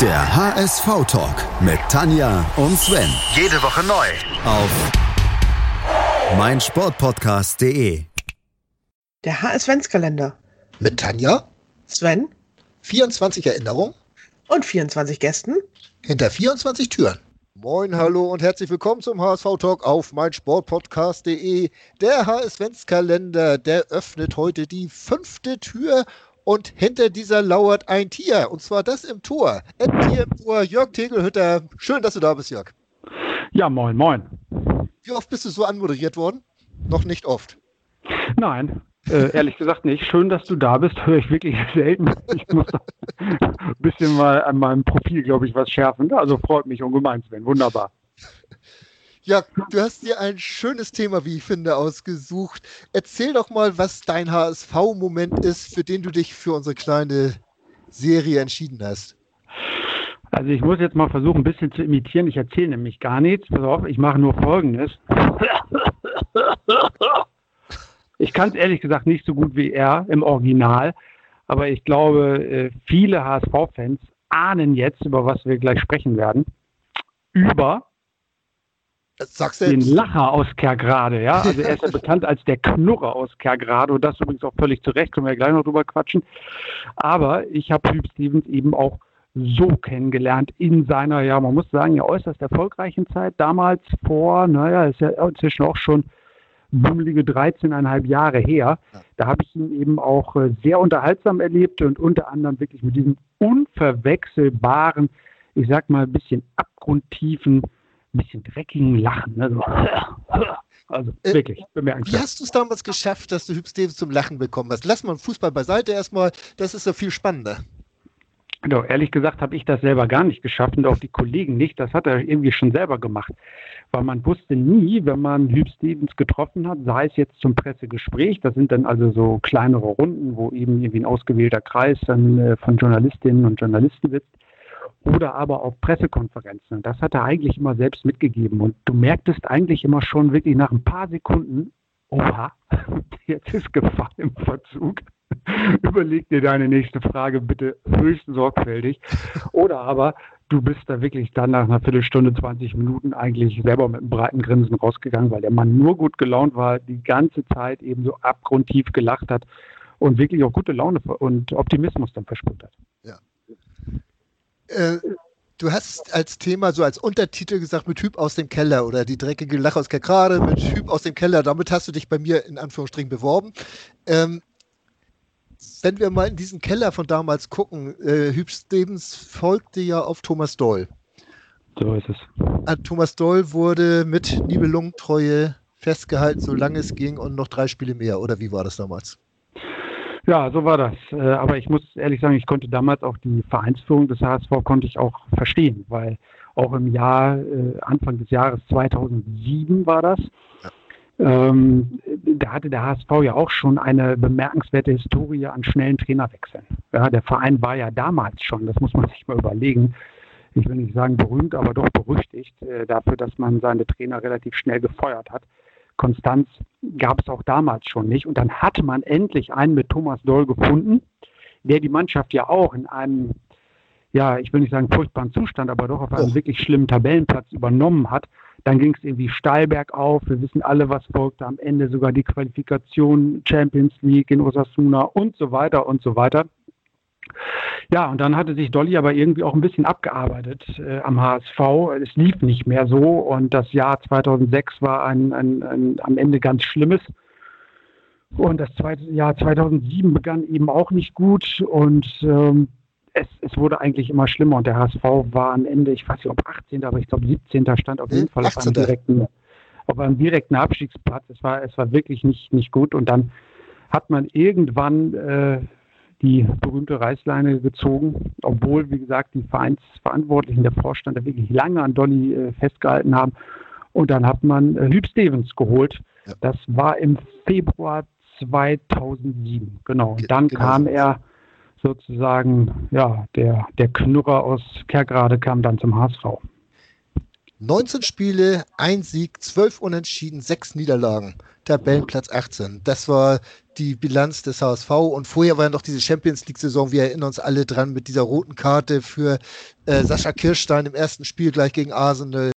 Der HSV-Talk mit Tanja und Sven. Jede Woche neu. Auf meinsportpodcast.de. Der HS-Ventskalender. Mit Tanja, Sven 24 Erinnerungen und 24 Gästen. hinter 24 Türen. Moin, hallo und herzlich willkommen zum HSV-Talk auf meinsportpodcast.de. Der HS-Ventskalender, der öffnet heute die fünfte Tür und hinter dieser lauert ein Tier, und zwar das im Tor. Ein Tier im Tor, Jörg Tegelhütter. Schön, dass du da bist, Jörg. Ja, moin, moin. Wie oft bist du so anmoderiert worden? Noch nicht oft. Nein, äh, ehrlich gesagt nicht. Schön, dass du da bist. Höre ich wirklich selten. Ich muss ein bisschen mal an meinem Profil, glaube ich, was schärfen. Also freut mich ungemein, Sven. Wunderbar. Ja, du hast dir ein schönes Thema, wie ich finde, ausgesucht. Erzähl doch mal, was dein HSV-Moment ist, für den du dich für unsere kleine Serie entschieden hast. Also ich muss jetzt mal versuchen, ein bisschen zu imitieren. Ich erzähle nämlich gar nichts. Pass auf, ich mache nur Folgendes. Ich kann es ehrlich gesagt nicht so gut wie er im Original, aber ich glaube, äh, viele HSV-Fans ahnen jetzt, über was wir gleich sprechen werden, über sagst den. Lacher aus Kerkrade, ja. Also er ist ja bekannt als der Knurrer aus Kerkrade und das übrigens auch völlig zu Recht, können wir ja gleich noch drüber quatschen. Aber ich habe Hüb Stevens eben auch so kennengelernt in seiner, ja, man muss sagen, ja äußerst erfolgreichen Zeit. Damals vor, naja, ist ja inzwischen auch schon bummelige 13,5 Jahre her. Da habe ich ihn eben auch äh, sehr unterhaltsam erlebt und unter anderem wirklich mit diesem unverwechselbaren, ich sag mal, ein bisschen abgrundtiefen, ein bisschen dreckigen Lachen. Ne? So. Also Äh, wirklich Wie bemerkenswert. hast du es damals geschafft, dass du Hüb Stevens zum Lachen bekommen hast? Lass mal Fußball beiseite erstmal, das ist ja viel spannender. Genau, ehrlich gesagt habe ich das selber gar nicht geschafft und auch die Kollegen nicht. Das hat er irgendwie schon selber gemacht. Weil man wusste nie, wenn man Hüb Stevens getroffen hat, sei es jetzt zum Pressegespräch, das sind dann also so kleinere Runden, wo eben irgendwie ein ausgewählter Kreis dann äh, von Journalistinnen und Journalisten sitzt, oder aber auf Pressekonferenzen. Das hat er eigentlich immer selbst mitgegeben. Und du merktest eigentlich immer schon wirklich nach ein paar Sekunden, oha, jetzt ist Gefahr im Verzug. Überleg dir deine nächste Frage bitte höchst sorgfältig. Oder aber du bist da wirklich dann nach einer Viertelstunde, 20 Minuten eigentlich selber mit einem breiten Grinsen rausgegangen, weil der Mann nur gut gelaunt war, die ganze Zeit eben so abgrundtief gelacht hat und wirklich auch gute Laune und Optimismus dann verspürt hat. Äh, du hast als Thema, so als Untertitel gesagt, mit Hüb aus dem Keller oder die dreckige Lache aus Kerkrade, mit Hüb aus dem Keller. Damit hast du dich bei mir in Anführungsstrichen beworben. Ähm, wenn wir mal in diesen Keller von damals gucken, äh, Hüb Stevens folgte ja auf Thomas Doll. So ist es. Thomas Doll wurde mit Nibelungentreue festgehalten, solange es ging und noch drei Spiele mehr. Oder wie war das damals? Ja, so war das. Äh, Aber ich muss ehrlich sagen, ich konnte damals auch die Vereinsführung des HSV konnte ich auch verstehen, weil auch im Jahr, äh, Anfang des Jahres 2007 war das. Ähm, da hatte der HSV ja auch schon eine bemerkenswerte Historie an schnellen Trainerwechseln. Ja, der Verein war ja damals schon, das muss man sich mal überlegen, ich will nicht sagen berühmt, aber doch berüchtigt äh, dafür, dass man seine Trainer relativ schnell gefeuert hat. Konstanz gab es auch damals schon nicht. Und dann hatte man endlich einen mit Thomas Doll gefunden, der die Mannschaft ja auch in einem, ja, ich will nicht sagen furchtbaren Zustand, aber doch auf einem Och. wirklich schlimmen Tabellenplatz übernommen hat. Dann ging es irgendwie steil bergauf. Wir wissen alle, was folgte. Am Ende sogar die Qualifikation Champions League in Osasuna und so weiter und so weiter. Ja, und dann hatte sich Dolly aber irgendwie auch ein bisschen abgearbeitet äh, am HSV. Es lief nicht mehr so und das Jahr 2006 war ein, ein, ein, am Ende ganz schlimmes. Und das zweite Jahr 2007 begann eben auch nicht gut und ähm, es, es wurde eigentlich immer schlimmer und der HSV war am Ende, ich weiß nicht ob 18., aber ich glaube 17. stand auf jeden Hm, Fall auf einem 18.. direkten, auf einem direkten Abstiegsplatz. Es war, es war wirklich nicht, nicht gut und dann hat man irgendwann äh, die berühmte Reißleine gezogen, obwohl, wie gesagt, die Vereinsverantwortlichen, der Vorstand da wirklich lange an Dolly äh, festgehalten haben. Und dann hat man äh, Hüb Stevens geholt. Ja. Das war im Februar 2007, genau. Ge- Und dann genau kam er sozusagen, ja, der, der Knurrer aus Kerkrade kam dann zum HSV. 19 Spiele, ein Sieg, 12 Unentschieden, 6 Niederlagen. Tabellenplatz 18. Das war die Bilanz des HSV. Und vorher war ja noch diese Champions League-Saison. Wir erinnern uns alle dran mit dieser roten Karte für äh, Sascha Kirstein im ersten Spiel gleich gegen Arsenal.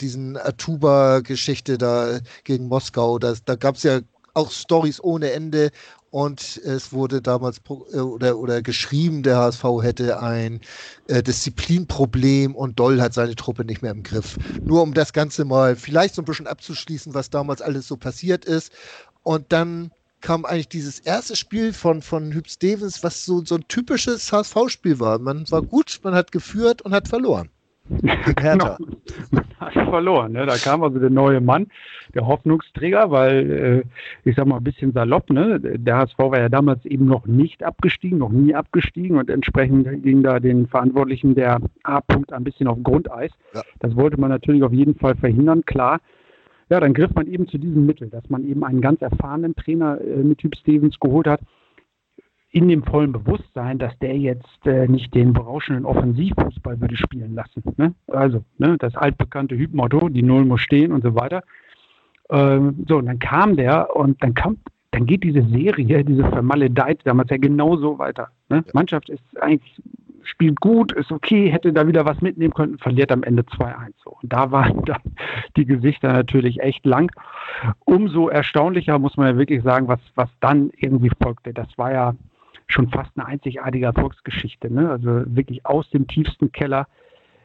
Diesen Atuba-Geschichte da gegen Moskau. Das, da gab es ja auch Stories ohne Ende und es wurde damals äh, oder, oder geschrieben, der HSV hätte ein äh, Disziplinproblem und Doll hat seine Truppe nicht mehr im Griff. Nur um das Ganze mal vielleicht so ein bisschen abzuschließen, was damals alles so passiert ist. Und dann kam eigentlich dieses erste Spiel von, von Hüb Stevens, was so, so ein typisches HSV-Spiel war. Man war gut, man hat geführt und hat verloren. Hertha. genau. Man hat verloren. Ne? Da kam also der neue Mann, der Hoffnungsträger, weil, äh, ich sag mal, ein bisschen salopp, ne? der HSV war ja damals eben noch nicht abgestiegen, noch nie abgestiegen und entsprechend ging da den Verantwortlichen der A-Punkt ein bisschen auf Grundeis. Ja. Das wollte man natürlich auf jeden Fall verhindern, klar. Ja, dann griff man eben zu diesem Mittel, dass man eben einen ganz erfahrenen Trainer äh, mit Typ Stevens geholt hat, in dem vollen Bewusstsein, dass der jetzt äh, nicht den berauschenden Offensivfußball würde spielen lassen. Ne? Also ne, das altbekannte Hübmotto, die Null muss stehen und so weiter. Ähm, so, und dann kam der und dann kam, dann geht diese Serie, diese vermaledeite damals ja genauso weiter. Ne? Ja. Mannschaft ist eigentlich, spielt gut, ist okay, hätte da wieder was mitnehmen können, verliert am Ende 2-1. So. Und da waren dann die Gesichter natürlich echt lang. Umso erstaunlicher muss man ja wirklich sagen, was, was dann irgendwie folgte. Das war ja schon fast eine einzigartige Erfolgsgeschichte. Ne? Also wirklich aus dem tiefsten Keller.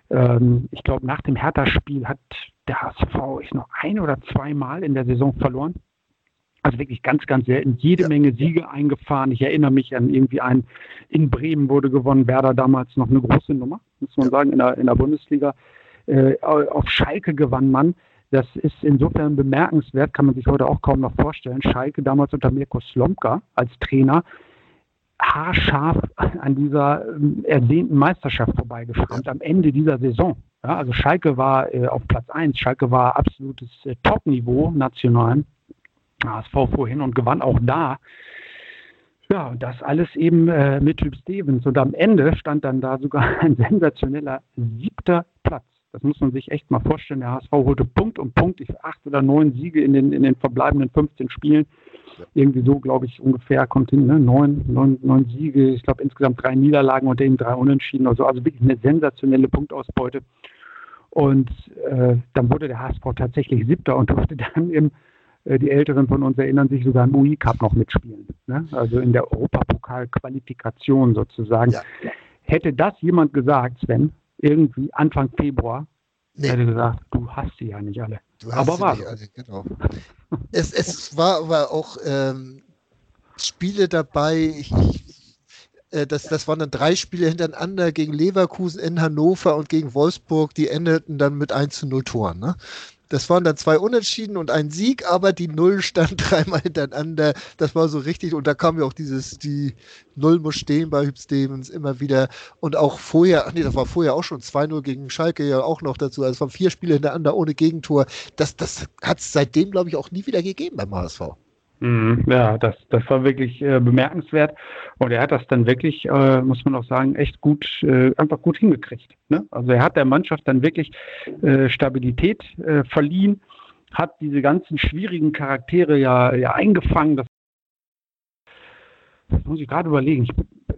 Ähm, ich glaube, nach dem Hertha-Spiel hat der HSV ich noch ein oder zweimal in der Saison verloren. Also wirklich ganz, ganz selten. Jede ja. Menge Siege eingefahren. Ich erinnere mich an irgendwie einen in Bremen wurde gewonnen. Werder damals noch eine große Nummer, muss man sagen, in der, in der Bundesliga. Äh, auf Schalke gewann man. Das ist insofern bemerkenswert, kann man sich heute auch kaum noch vorstellen. Schalke damals unter Mirko Slomka als Trainer haarscharf an dieser ähm, ersehnten Meisterschaft vorbeigeschrammt am Ende dieser Saison. Ja, also Schalke war äh, auf Platz 1, Schalke war absolutes äh, Top-Niveau national. HSV vorhin und gewann auch da. Ja, das alles eben äh, mit Typ Stevens. Und am Ende stand dann da sogar ein sensationeller siebter Platz. Das muss man sich echt mal vorstellen. Der HSV holte Punkt um Punkt, acht oder neun Siege in den, in den verbleibenden 15 Spielen. Irgendwie so, glaube ich, ungefähr kommt hin, ne? neun, neun, neun Siege, ich glaube insgesamt drei Niederlagen und eben drei Unentschieden. Also, also wirklich eine sensationelle Punktausbeute. Und äh, dann wurde der HSV tatsächlich siebter und durfte dann im, äh, die Älteren von uns erinnern sich sogar im UI Cup noch mitspielen. Ne? Also in der Europapokal-Qualifikation sozusagen. Ja. Hätte das jemand gesagt, Sven, irgendwie Anfang Februar, nee. hätte gesagt, du hast sie ja nicht alle. Aber war. Alle, genau. es, es war aber auch ähm, Spiele dabei. Ich, äh, das, das waren dann drei Spiele hintereinander gegen Leverkusen in Hannover und gegen Wolfsburg, die endeten dann mit 1 zu 0 Toren. Ne? Das waren dann zwei Unentschieden und ein Sieg, aber die Null stand dreimal hintereinander. Das war so richtig. Und da kam ja auch dieses, die Null muss stehen bei Hüb Stevens immer wieder. Und auch vorher, ach nee, das war vorher auch schon 2-0 gegen Schalke ja auch noch dazu. Also es waren vier Spiele hintereinander ohne Gegentor. Das, das hat es seitdem, glaube ich, auch nie wieder gegeben beim HSV. Mhm. Ja, das, das war wirklich äh, bemerkenswert. Und er hat das dann wirklich, äh, muss man auch sagen, echt gut, äh, einfach gut hingekriegt. Ne? Also er hat der Mannschaft dann wirklich äh, Stabilität äh, verliehen, hat diese ganzen schwierigen Charaktere ja, ja eingefangen. Das, das muss ich gerade überlegen. Ich,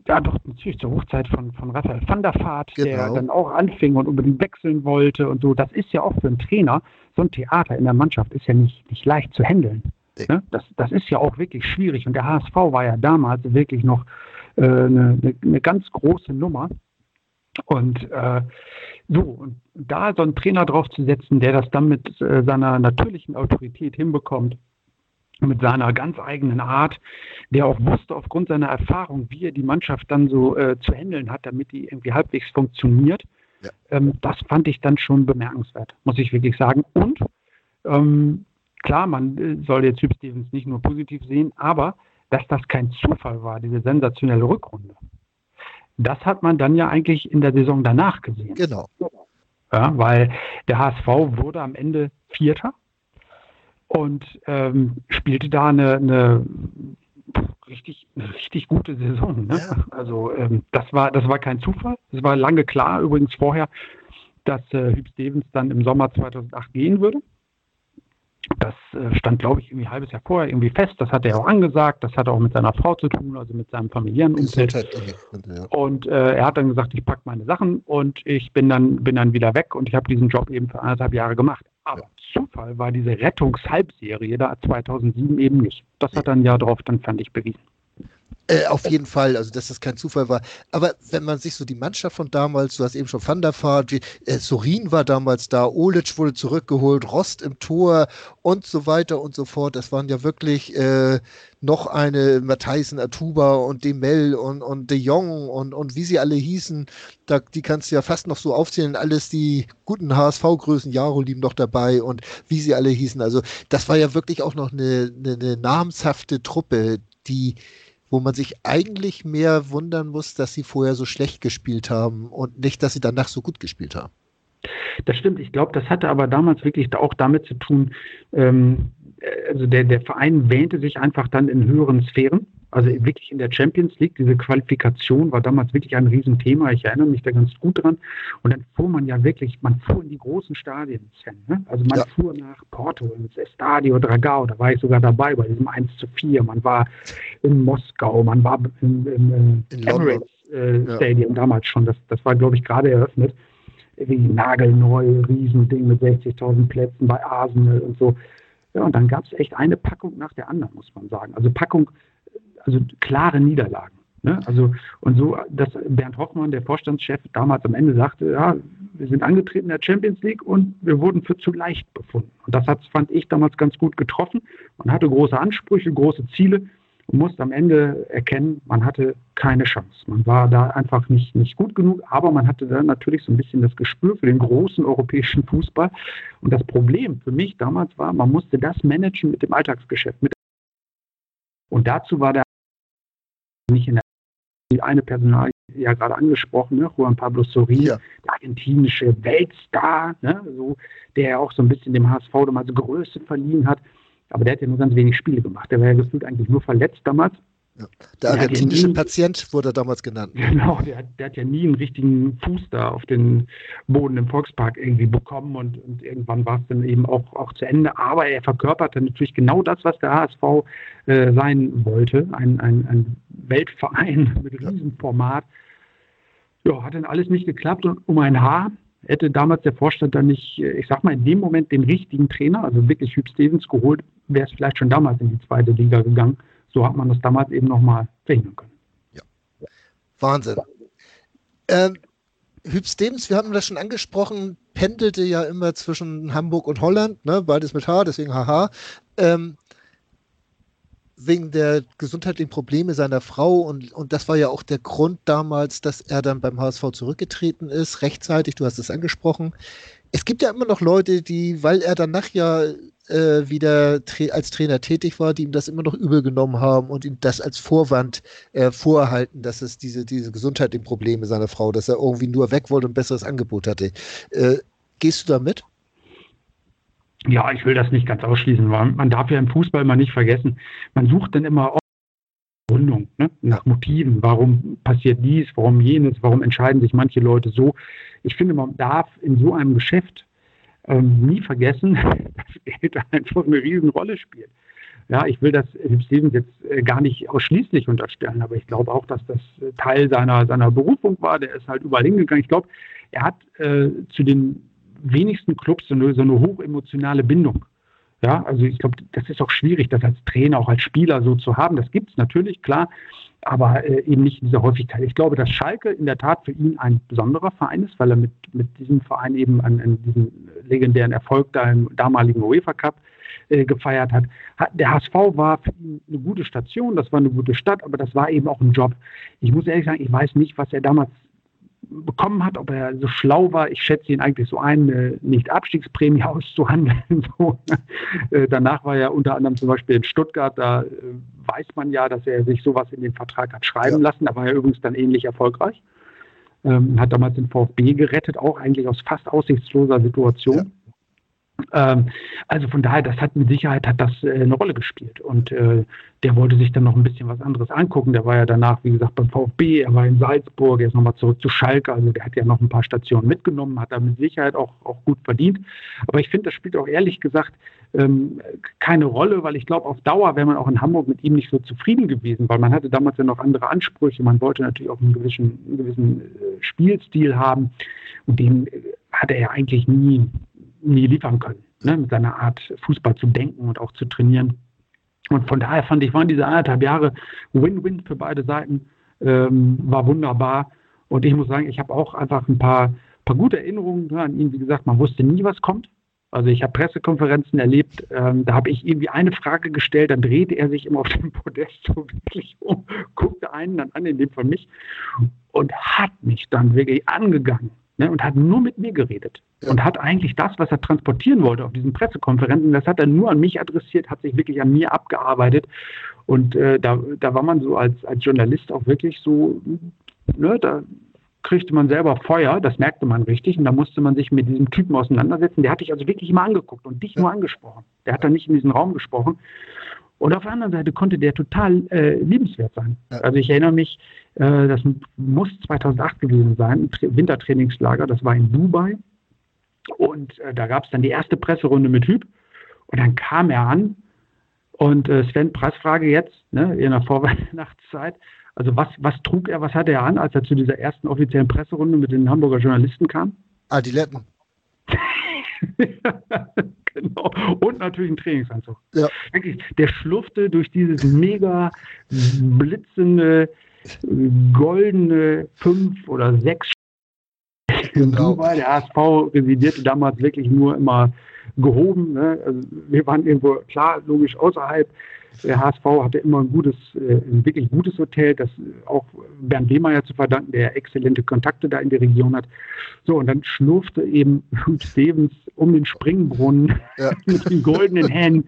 ja, doch, natürlich zur Hochzeit von, von Raphael van der Vaart, genau. der dann auch anfing und unbedingt wechseln wollte und so. Das ist ja auch für einen Trainer, so ein Theater in der Mannschaft ist ja nicht, nicht leicht zu handeln. Ne? Das, das ist ja auch wirklich schwierig. Und der HSV war ja damals wirklich noch äh, eine, eine, eine, ganz große Nummer. Und äh, so, und da so einen Trainer draufzusetzen, der das dann mit äh, seiner natürlichen Autorität hinbekommt, mit seiner ganz eigenen Art, der auch wusste aufgrund seiner Erfahrung, wie er die Mannschaft dann so äh, zu handeln hat, damit die irgendwie halbwegs funktioniert, ja. ähm, das fand ich dann schon bemerkenswert, muss ich wirklich sagen. Und ähm, klar, man äh, soll jetzt Typ Stevens nicht nur positiv sehen, aber dass das kein Zufall war, diese sensationelle Rückrunde. Das hat man dann ja eigentlich in der Saison danach gesehen. Genau. Ja, weil der HSV wurde am Ende Vierter und ähm, spielte da eine, eine richtig, eine richtig gute Saison. Ne? Ja. Also ähm, das war das war kein Zufall. Es war lange klar übrigens vorher, dass äh, Hüb Stevens dann im Sommer 2008 gehen würde. Das äh, stand, glaube ich, irgendwie ein halbes Jahr vorher irgendwie fest. Das hat er auch angesagt. Das hat auch mit seiner Frau zu tun, also mit seinem familiären Umfeld. Und äh, er hat dann gesagt, ich packe meine Sachen und ich bin dann, bin dann wieder weg und ich habe diesen Job eben für anderthalb Jahre gemacht. Aber ja. Zufall war diese Rettungshalbserie da 2007 eben nicht. Das hat dann ja darauf dann, fand ich, bewiesen. Äh, auf jeden Fall, also dass das kein Zufall war. Aber wenn man sich so die Mannschaft von damals, du hast eben schon Van der Vaart, äh, Sorin war damals da, Olic wurde zurückgeholt, Rost im Tor und so weiter und so fort. Das waren ja wirklich äh, noch eine Matthijsen, Atuba und Demel und, und De Jong und, und wie sie alle hießen. Da, die kannst du ja fast noch so aufzählen. Alles die guten HSV-Größen, Jaro lieben noch dabei und wie sie alle hießen. Also das war ja wirklich auch noch eine, eine, eine namhafte Truppe, die wo man sich eigentlich mehr wundern muss, dass sie vorher so schlecht gespielt haben und nicht, dass sie danach so gut gespielt haben. Das stimmt. Ich glaube, das hatte aber damals wirklich auch damit zu tun, ähm, also der, der Verein wähnte sich einfach dann in höheren Sphären. Also wirklich in der Champions League, diese Qualifikation war damals wirklich ein Riesenthema. Ich erinnere mich da ganz gut dran. Und dann fuhr man ja wirklich, man fuhr in die großen Stadien. Ne? Also man ja. fuhr nach Porto, ins Estadio Dragao, da war ich sogar dabei bei diesem 1 zu 4. Man war in Moskau, man war im, im, im Emirates äh, ja. Stadium damals schon. Das, das war, glaube ich, gerade eröffnet. Wie nagelneu, Riesending mit 60.000 Plätzen bei Arsenal und so. Ja, und dann gab es echt eine Packung nach der anderen, muss man sagen. Also Packung also klare Niederlagen. Ne? Also, und so, dass Bernd Hoffmann, der Vorstandschef, damals am Ende sagte, ja, wir sind angetreten in der Champions League und wir wurden für zu leicht befunden. Und das hat, fand ich damals ganz gut getroffen. Man hatte große Ansprüche, große Ziele und musste am Ende erkennen, man hatte keine Chance. Man war da einfach nicht, nicht gut genug, aber man hatte dann natürlich so ein bisschen das Gespür für den großen europäischen Fußball. Und das Problem für mich damals war, man musste das managen mit dem Alltagsgeschäft. Und dazu war der nicht in der eine Personal ja gerade angesprochen, ne? Juan Pablo Sorin, ja. der argentinische Weltstar, ne? so, der ja auch so ein bisschen dem HSV damals Größe verliehen hat. Aber der hat ja nur ganz wenig Spiele gemacht. Der war ja gefühlt eigentlich nur verletzt damals. Ja. Der argentinische nie, Patient wurde damals genannt. Genau, der hat, der hat, ja nie einen richtigen Fuß da auf den Boden im Volkspark irgendwie bekommen und, und irgendwann war es dann eben auch, auch zu Ende. Aber er verkörperte natürlich genau das, was der HSV äh, sein wollte. Ein, ein, ein Weltverein mit Riesenformat. Ja, hat dann alles nicht geklappt und um ein Haar hätte damals der Vorstand dann nicht, äh, ich sag mal, in dem Moment den richtigen Trainer, also wirklich Hüb Stevens geholt, wäre es vielleicht schon damals in die zweite Liga gegangen so hat man das damals eben nochmal verhindern können. Ja. Wahnsinn. Ähm, Hüb wir haben das schon angesprochen, pendelte ja immer zwischen Hamburg und Holland, ne? beides mit H, deswegen haha. Ähm, wegen der gesundheitlichen Probleme seiner Frau und, und das war ja auch der Grund damals, dass er dann beim HSV zurückgetreten ist, rechtzeitig, du hast es angesprochen. Es gibt ja immer noch Leute, die, weil er danach ja äh, wieder als Trainer tätig war, die ihm das immer noch übel genommen haben und ihm das als Vorwand äh, vorhalten, dass es diese, diese gesundheitlichen Probleme seiner Frau, dass er irgendwie nur weg wollte und ein besseres Angebot hatte. Äh, gehst du da mit? Ja, ich will das nicht ganz ausschließen, weil man darf ja im Fußball mal nicht vergessen, man sucht dann immer Gründung, ne? nach Motiven. Warum passiert dies, warum jenes, warum entscheiden sich manche Leute so? Ich finde, man darf in so einem Geschäft ähm, nie vergessen, dass Geld einfach eine Riesenrolle spielt. Ja, ich will das Hip Stevens jetzt äh, gar nicht ausschließlich unterstellen, aber ich glaube auch, dass das äh, Teil seiner, seiner Berufung war. Der ist halt überall hingegangen. Ich glaube, er hat äh, zu den wenigsten Clubs so eine, so eine hochemotionale Bindung. Ja, also ich glaube, das ist auch schwierig, das als Trainer, auch als Spieler so zu haben. Das gibt es natürlich, klar aber äh, eben nicht in dieser Häufigkeit. Ich glaube, dass Schalke in der Tat für ihn ein besonderer Verein ist, weil er mit, mit diesem Verein eben an, an diesen legendären Erfolg da im damaligen UEFA Cup äh, gefeiert hat. Der HSV war für ihn eine gute Station, das war eine gute Stadt, aber das war eben auch ein Job. Ich muss ehrlich sagen, ich weiß nicht, was er damals bekommen hat, ob er so schlau war. Ich schätze ihn eigentlich so ein, eine Nicht-Abstiegsprämie auszuhandeln. So. Äh, danach war er unter anderem zum Beispiel in Stuttgart, da äh, weiß man ja, dass er sich sowas in den Vertrag hat schreiben ja. lassen. Da war er übrigens dann ähnlich erfolgreich. Ähm, hat damals den VfB gerettet, auch eigentlich aus fast aussichtsloser Situation. Ähm, also von daher, das hat mit Sicherheit hat das äh, eine Rolle gespielt. Und äh, der wollte sich dann noch ein bisschen was anderes angucken. Der war ja danach, wie gesagt, beim VfB, er war in Salzburg, er ist nochmal zurück zu Schalke. Also der hat ja noch ein paar Stationen mitgenommen, hat da mit Sicherheit auch, auch gut verdient. Aber ich finde, das spielt auch ehrlich gesagt ähm, keine Rolle, weil ich glaube, auf Dauer wäre man auch in Hamburg mit ihm nicht so zufrieden gewesen, weil man hatte damals ja noch andere Ansprüche. Man wollte natürlich auch einen gewissen, einen gewissen äh, Spielstil haben. Und den äh, hatte er eigentlich nie nie liefern können, ne, mit seiner Art Fußball zu denken und auch zu trainieren. Und von daher fand ich, waren diese anderthalb Jahre Win-Win für beide Seiten, ähm, war wunderbar. Und ich muss sagen, ich habe auch einfach ein paar, paar gute Erinnerungen ne, an ihn. Wie gesagt, man wusste nie, was kommt. Also ich habe Pressekonferenzen erlebt, ähm, da habe ich irgendwie eine Frage gestellt, dann drehte er sich immer auf dem Podest so wirklich um, guckte einen dann an, in dem von mich, und hat mich dann wirklich angegangen ne, und hat nur mit mir geredet. Ja. Und hat eigentlich das, was er transportieren wollte auf diesen Pressekonferenzen, das hat er nur an mich adressiert, hat sich wirklich an mir abgearbeitet. Und äh, da, da war man so als, als Journalist auch wirklich so, ne, da kriegte man selber Feuer, das merkte man richtig, und da musste man sich mit diesem Typen auseinandersetzen. Der hat dich also wirklich immer angeguckt und dich nur angesprochen. Der hat dann nicht in diesen Raum gesprochen. Und auf der anderen Seite konnte der total äh, liebenswert sein. Also ich erinnere mich, äh, das muss 2008 gewesen sein, Wintertrainingslager, das war in Dubai. Und äh, da gab es dann die erste Presserunde mit Hüb. Und dann kam er an. Und äh, Sven, Preisfrage jetzt, ne, in der Vorweihnachtszeit. Also was, was trug er, was hatte er an, als er zu dieser ersten offiziellen Presserunde mit den Hamburger Journalisten kam? Adiletten. genau. Und natürlich ein Trainingsanzug. Ja. Wirklich, der schlurfte durch dieses mega blitzende, goldene fünf oder sechs genau. Dubai. Der HSV residierte damals wirklich nur immer gehoben. Ne? Also wir waren irgendwo, klar, logisch außerhalb. Der HSV hatte immer ein gutes, äh, ein wirklich gutes Hotel, das auch Bernd Lehmeyer zu verdanken, der exzellente Kontakte da in der Region hat. So, und dann schlurfte eben Hugh Stevens um den Springbrunnen ja. mit den goldenen Händen,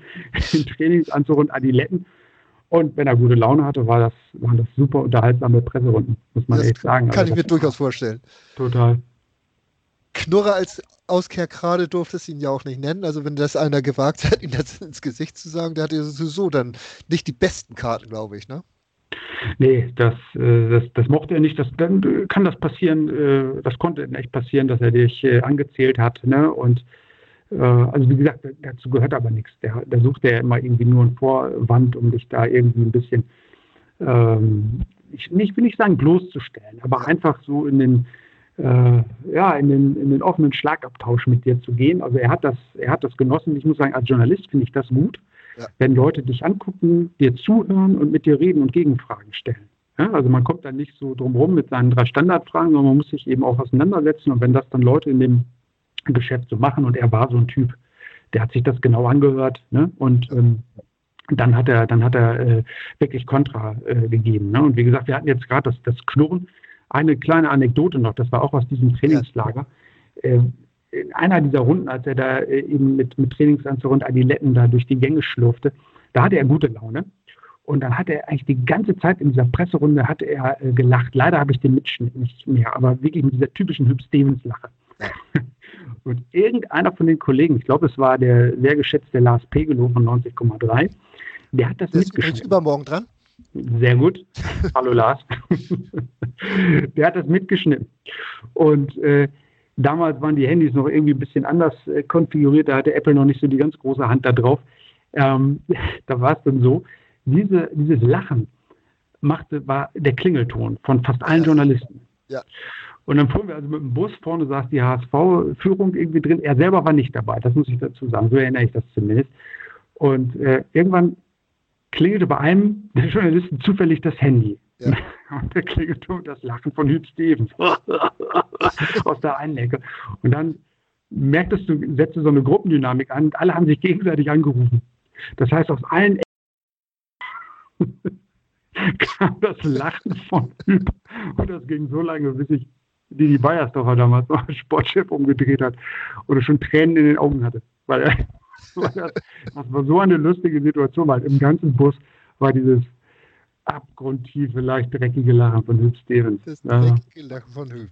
den Trainingsanzug und Adiletten. Und wenn er gute Laune hatte, war das, waren das super unterhaltsame Presserunden, muss man das echt sagen. Kann also ich mir durchaus vorstellen. Total. Knurrer als Auskehr gerade durfte es ihn ja auch nicht nennen. Also wenn das einer gewagt hat, ihm das ins Gesicht zu sagen, der hatte sowieso dann nicht die besten Karten, glaube ich, ne? Nee, das, äh, das, das mochte er nicht. Das, dann kann das passieren, äh, das konnte echt passieren, dass er dich äh, angezählt hat. Ne? Und also wie gesagt, dazu gehört aber nichts. Der, da sucht er immer irgendwie nur einen Vorwand, um dich da irgendwie ein bisschen, ähm, ich, ich will nicht sagen bloßzustellen, aber einfach so in den, äh, ja, in den, in den offenen Schlagabtausch mit dir zu gehen. Also er hat das, er hat das genossen. Ich muss sagen, als Journalist finde ich das gut, ja. wenn Leute dich angucken, dir zuhören und mit dir reden und Gegenfragen stellen. Ja, also man kommt dann nicht so drumherum mit seinen drei Standardfragen, sondern man muss sich eben auch auseinandersetzen. Und wenn das dann Leute in dem Geschäft so machen, und er war so ein Typ, der hat sich das genau angehört, ne? Und ähm, dann hat er, dann hat er äh, wirklich Kontra äh, gegeben. Ne? Und wie gesagt, wir hatten jetzt gerade das, das Knurren eine kleine Anekdote noch, das war auch aus diesem Trainingslager. Äh, in einer dieser Runden, als er da äh, eben mit, mit Trainingsanzug und Adiletten da durch die Gänge schlurfte, da hatte er gute Laune. Und dann hat er eigentlich die ganze Zeit in dieser Presserunde hatte er äh, gelacht. Leider habe ich den Mitschnitt nicht mehr, aber wirklich mit dieser typischen Hüb Stevens-Lache. Und irgendeiner von den Kollegen, ich glaube, es war der sehr geschätzte Lars Pegelow von 90,3, der hat das, das mitgeschnitten. Ist übermorgen dran? Sehr gut. Hallo Lars. Der hat das mitgeschnitten. Und äh, damals waren die Handys noch irgendwie ein bisschen anders äh, konfiguriert. Da hatte Apple noch nicht so die ganz große Hand da drauf. Ähm, da war es dann so, diese, dieses Lachen machte, war der Klingelton von fast allen ja. Journalisten. Ja. Und dann fuhren wir also mit dem Bus, vorne saß die HSV-Führung irgendwie drin. Er selber war nicht dabei, das muss ich dazu sagen. So erinnere ich das zumindest. Und äh, irgendwann klingelte bei einem der Journalisten zufällig das Handy. Ja. Und da klingelte das Lachen von Hüb Stevens aus der einen Ecke. Und dann merktest du, setzte so eine Gruppendynamik an und alle haben sich gegenseitig angerufen. Das heißt, aus allen Ecken kam das Lachen von Hüb. Und das ging so lange, bis sich Didi Beiersdorfer damals noch Sportchef umgedreht hat oder schon Tränen in den Augen hatte. Weil er das, war so eine lustige Situation, weil im ganzen Bus war dieses abgrundtiefe, leicht dreckige Lachen von Hüb Stevens. Das dreckige Lachen von Hüb.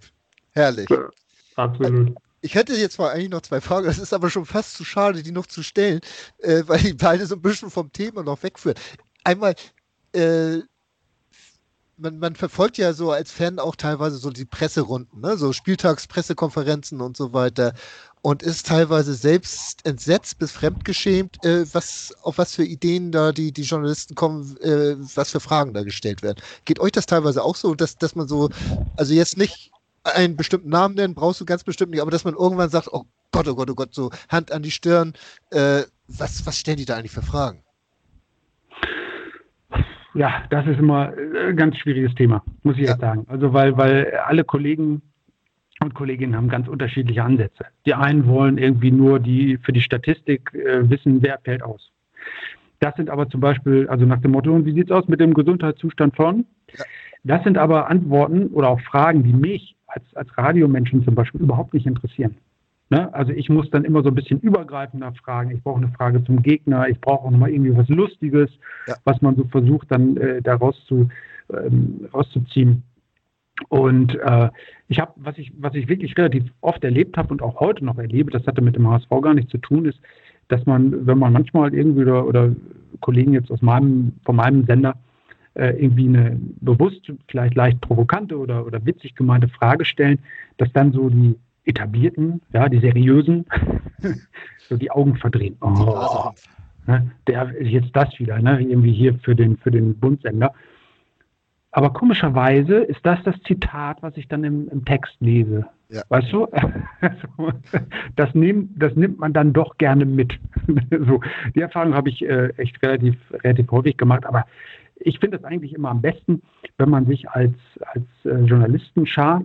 Herrlich. Ja, absolut. ich hätte jetzt zwar eigentlich noch zwei Fragen, das ist aber schon fast zu schade, die noch zu stellen, äh, weil die beide so ein bisschen vom Thema noch wegführen. Einmal, äh, man, man, verfolgt ja so als Fan auch teilweise so die Presserunden, ne? so Spieltagspressekonferenzen und so weiter und ist teilweise selbst entsetzt bis fremdgeschämt, äh, was, auf was für Ideen da die, die Journalisten kommen, äh, was für Fragen da gestellt werden. Geht euch das teilweise auch so, dass, dass man so, also jetzt nicht einen bestimmten Namen nennen, brauchst du ganz bestimmt nicht, aber dass man irgendwann sagt, oh Gott, oh Gott, oh Gott, so Hand an die Stirn, äh, was, was stellen die da eigentlich für Fragen? Ja, das ist immer ein ganz schwieriges Thema, muss ich ja. jetzt sagen. Also weil, weil alle Kollegen und Kolleginnen haben ganz unterschiedliche Ansätze. Die einen wollen irgendwie nur die für die Statistik äh, wissen, wer fällt aus. Das sind aber zum Beispiel, also nach dem Motto, wie sieht es aus mit dem Gesundheitszustand von? Das sind aber Antworten oder auch Fragen, die mich als, als Radiomenschen zum Beispiel überhaupt nicht interessieren. Ne? Also ich muss dann immer so ein bisschen übergreifender fragen. Ich brauche eine Frage zum Gegner. Ich brauche auch nochmal irgendwie was Lustiges, ja. was man so versucht dann äh, daraus zu, ähm, rauszuziehen. Und äh, ich habe, was ich, was ich wirklich relativ oft erlebt habe und auch heute noch erlebe, das hatte mit dem HSV gar nichts zu tun, ist, dass man, wenn man manchmal irgendwie oder, oder Kollegen jetzt aus meinem, von meinem Sender äh, irgendwie eine bewusst, vielleicht leicht provokante oder, oder witzig gemeinte Frage stellen, dass dann so die etablierten, ja, die seriösen, so die Augen verdrehen. Oh, ne, der ist jetzt das wieder, ne, irgendwie hier für den, für den Bundsender. Aber komischerweise ist das das Zitat, was ich dann im, im Text lese. Ja. Weißt du? Das, nehm, das nimmt man dann doch gerne mit. so, die Erfahrung habe ich äh, echt relativ, relativ häufig gemacht. Aber ich finde es eigentlich immer am besten, wenn man sich als, als äh, Journalistenschar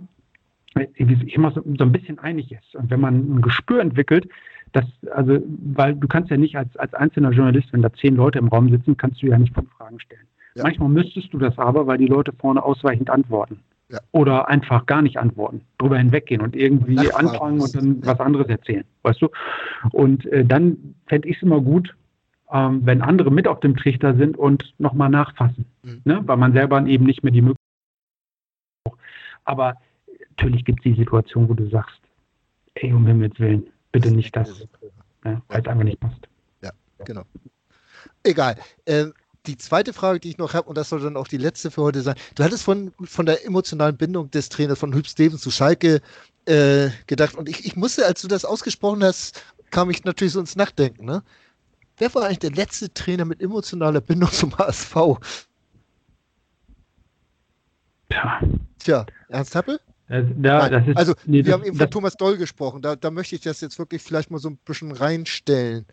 immer so, so, ein bisschen einig ist. Und wenn man ein Gespür entwickelt, dass, also, weil du kannst ja nicht als, als einzelner Journalist, wenn da zehn Leute im Raum sitzen, kannst du ja nicht fünf Fragen stellen. Ja. Manchmal müsstest du das aber, weil die Leute vorne ausweichend antworten. Ja. Oder einfach gar nicht antworten, drüber hinweggehen und irgendwie Nachfragen anfangen und dann was anderes erzählen, weißt du? Und äh, dann fände ich es immer gut, ähm, wenn andere mit auf dem Trichter sind und nochmal nachfassen, mhm. ne? weil man selber eben nicht mehr die Möglichkeit hat. Aber natürlich gibt es die Situation, wo du sagst, ey, um Himmels Willen, bitte nicht das, ne? weil es einfach nicht passt. Ja, genau. Egal. Ähm, die zweite Frage, die ich noch habe, und das soll dann auch die letzte für heute sein. Du hattest von, von der emotionalen Bindung des Trainers von Hüb Stevens zu Schalke äh, gedacht. Und ich, ich musste, als du das ausgesprochen hast, kam ich natürlich so ins Nachdenken. Ne? Wer war eigentlich der letzte Trainer mit emotionaler Bindung zum HSV? Ja. Tja, Ernst Happel? Das, da, ist, also, nee, wir das, haben eben von Thomas Doll gesprochen. Da, da möchte ich das jetzt wirklich vielleicht mal so ein bisschen reinstellen.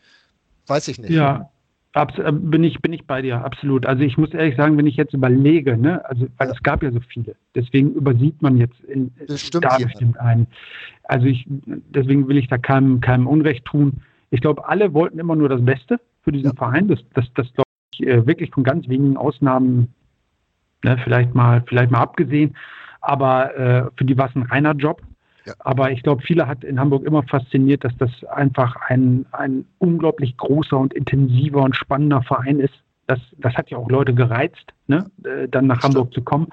Weiß ich nicht. Ja, Abs äh, bin ich, bin ich bei dir, absolut. Also ich muss ehrlich sagen, wenn ich jetzt überlege, ne, also weil ja. es gab ja so viele, deswegen übersieht man jetzt in, das da bestimmt einen. Also ich, deswegen will ich da keinem, keinem Unrecht tun. Ich glaube, alle wollten immer nur das Beste für diesen ja. Verein. Das, das, das glaube ich äh, wirklich von ganz wenigen Ausnahmen, ne, vielleicht mal, vielleicht mal abgesehen. Aber äh, für die war es ein reiner Job. Ja. Aber ich glaube, viele hat in Hamburg immer fasziniert, dass das einfach ein, ein unglaublich großer und intensiver und spannender Verein ist. Das, das hat ja auch Leute gereizt, ne? Äh, dann nach Hamburg zu kommen.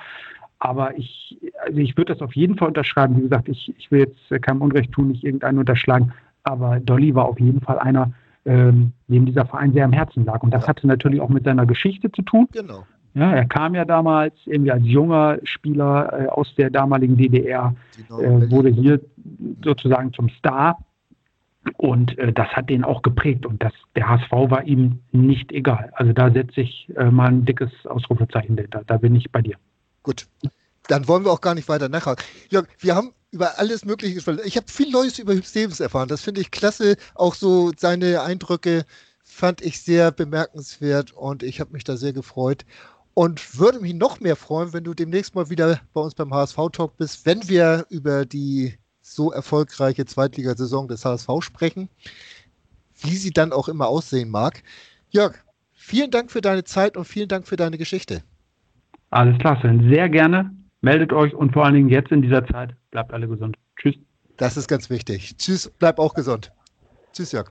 Aber ich, also ich würde das auf jeden Fall unterschreiben. Wie gesagt, ich, ich will jetzt keinem Unrecht tun, nicht irgendeinen unterschlagen. Aber Dolly war auf jeden Fall einer, ähm, dem dieser Verein sehr am Herzen lag. Und das ja. hatte natürlich auch mit seiner Geschichte zu tun. Genau. Ja, er kam ja damals irgendwie als junger Spieler äh, aus der damaligen DDR, äh, wurde hier sozusagen zum Star und äh, das hat den auch geprägt und das, der HSV war ihm nicht egal. Also da setze ich äh, mal ein dickes Ausrufezeichen dahinter. Da bin ich bei dir. Gut, dann wollen wir auch gar nicht weiter nachhaken. Jörg, wir haben über alles Mögliche gesprochen. Ich habe viel Neues über Stevens erfahren. Das finde ich klasse. Auch so seine Eindrücke fand ich sehr bemerkenswert und ich habe mich da sehr gefreut und würde mich noch mehr freuen, wenn du demnächst mal wieder bei uns beim HSV-Talk bist, wenn wir über die so erfolgreiche Zweitligasaison des HSV sprechen, wie sie dann auch immer aussehen mag. Jörg, vielen Dank für deine Zeit und vielen Dank für deine Geschichte. Alles klar, Sven. Sehr gerne. Meldet euch und vor allen Dingen jetzt in dieser Zeit bleibt alle gesund. Tschüss. Das ist ganz wichtig. Tschüss, bleib auch gesund. Tschüss, Jörg.